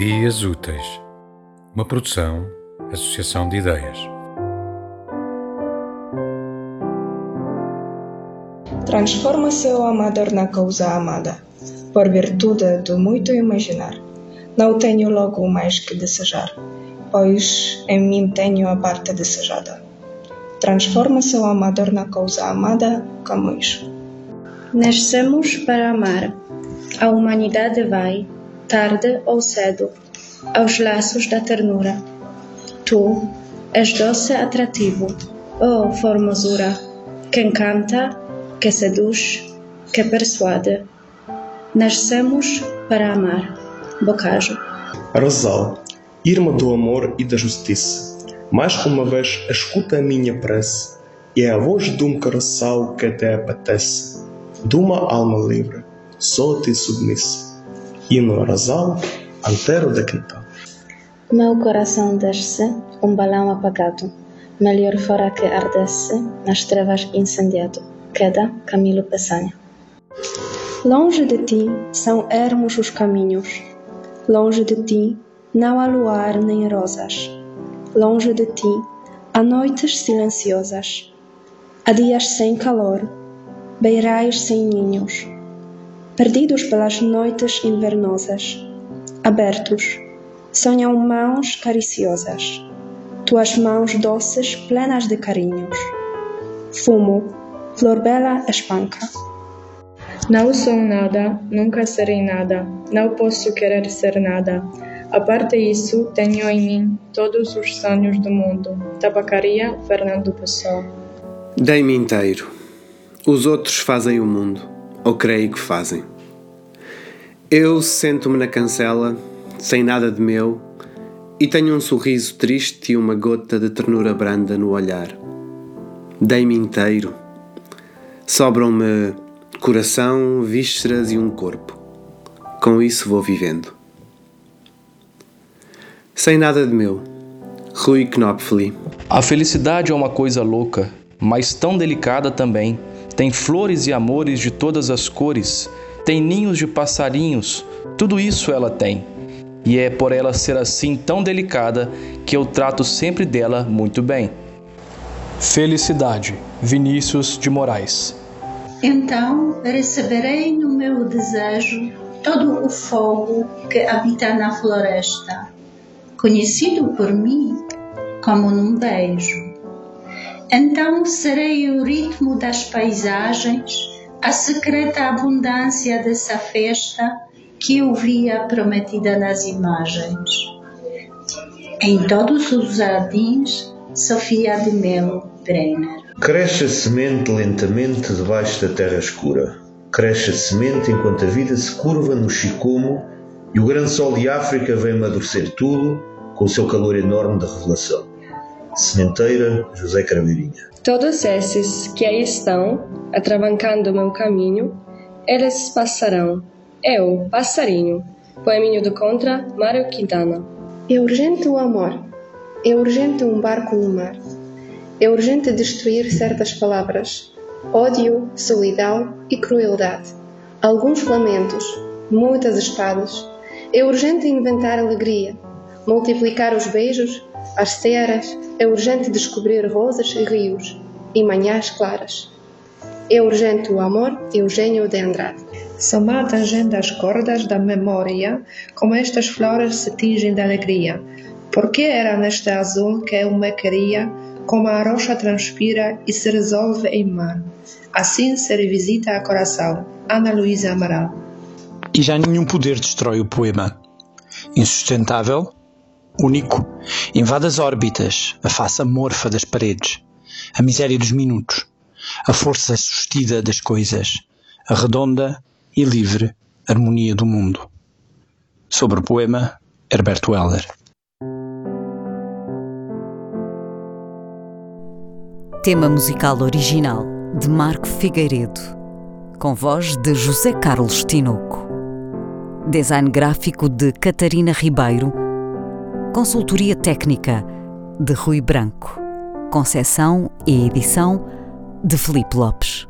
Ideias Úteis, uma produção, associação de ideias. Transforma-se o amador na causa amada, por virtude do muito imaginar. Não tenho logo mais que desejar, pois em mim tenho a parte desejada. Transforma-se o amador na causa amada, Camões. Nascemos para amar. A humanidade vai, tarde ou cedo, aos laços da ternura. Tu és doce atrativo, oh formosura, que encanta, que seduz, que persuade. Nascemos para amar. Bocajo. Rosal, irmã do amor e da justiça, mais uma vez escuta a minha prece, e é a voz de um coração que te apetece, de uma alma livre, só ti submissa. Hino Rosal, Antero de Quintal. Meu coração desce, um balão apagado, melhor fora que ardesse, nas trevas incendiado. Queda Camilo Peçanha. Longe de ti são ermos os caminhos, longe de ti não há luar nem rosas, longe de ti há noites silenciosas, há dias sem calor, beirais sem ninhos, perdidos pelas noites invernosas, abertos, sonham mãos cariciosas, tuas mãos doces plenas de carinhos. Fumo, flor bela espanca. Não sou nada, nunca serei nada, não posso querer ser nada. A parte isso, tenho em mim todos os sonhos do mundo. Tabacaria, Fernando Pessoa. Dei-me inteiro. Os outros fazem o mundo, ou creio que fazem. Eu sento-me na cancela, sem nada de meu, e tenho um sorriso triste e uma gota de ternura branda no olhar. Dei-me inteiro. Sobram-me coração, vísceras e um corpo. Com isso vou vivendo. Sem nada de meu. Rui Knopfli. A felicidade é uma coisa louca, mas tão delicada também. Tem flores e amores de todas as cores, tem ninhos de passarinhos, tudo isso ela tem. E é por ela ser assim tão delicada que eu trato sempre dela muito bem. Felicidade, Vinícius de Moraes. Então receberei no meu desejo todo o fogo que habita na floresta, conhecido por mim como num beijo. Então serei o ritmo das paisagens, a secreta abundância dessa festa que eu via prometida nas imagens. Em todos os jardins, Sofia de Melo Brenner. Cresce a semente lentamente debaixo da terra escura. Cresce a semente enquanto a vida se curva no chicomo e o grande sol de África vem amadurecer tudo com o seu calor enorme de revelação. Sementeira José Craveirinha. Todos esses que aí estão, atravancando o meu caminho, eles passarão. Eu, passarinho. Poeminho do Contra, Mário Quintana. É urgente o amor. É urgente um barco no mar. É urgente destruir certas palavras, ódio, solidão e crueldade, alguns lamentos, muitas espadas. É urgente inventar alegria, multiplicar os beijos, as ceras. É urgente descobrir rosas e rios e manhãs claras. É urgente o amor Eugênio de Andrade. Somar tangendo as cordas da memória, como estas flores se tingem de alegria. Porque era neste azul que eu me queria como a rocha transpira e se resolve em mar. Assim se revisita a coração. Ana Luísa Amaral. E já nenhum poder destrói o poema. Insustentável, único, invade as órbitas, a face amorfa das paredes, a miséria dos minutos, a força sustida das coisas, a redonda e livre harmonia do mundo. Sobre o poema, Herberto Heller. Tema musical original de Marco Figueiredo, com voz de José Carlos Tinoco. Design gráfico de Catarina Ribeiro. Consultoria técnica de Rui Branco. Concessão e edição de Felipe Lopes.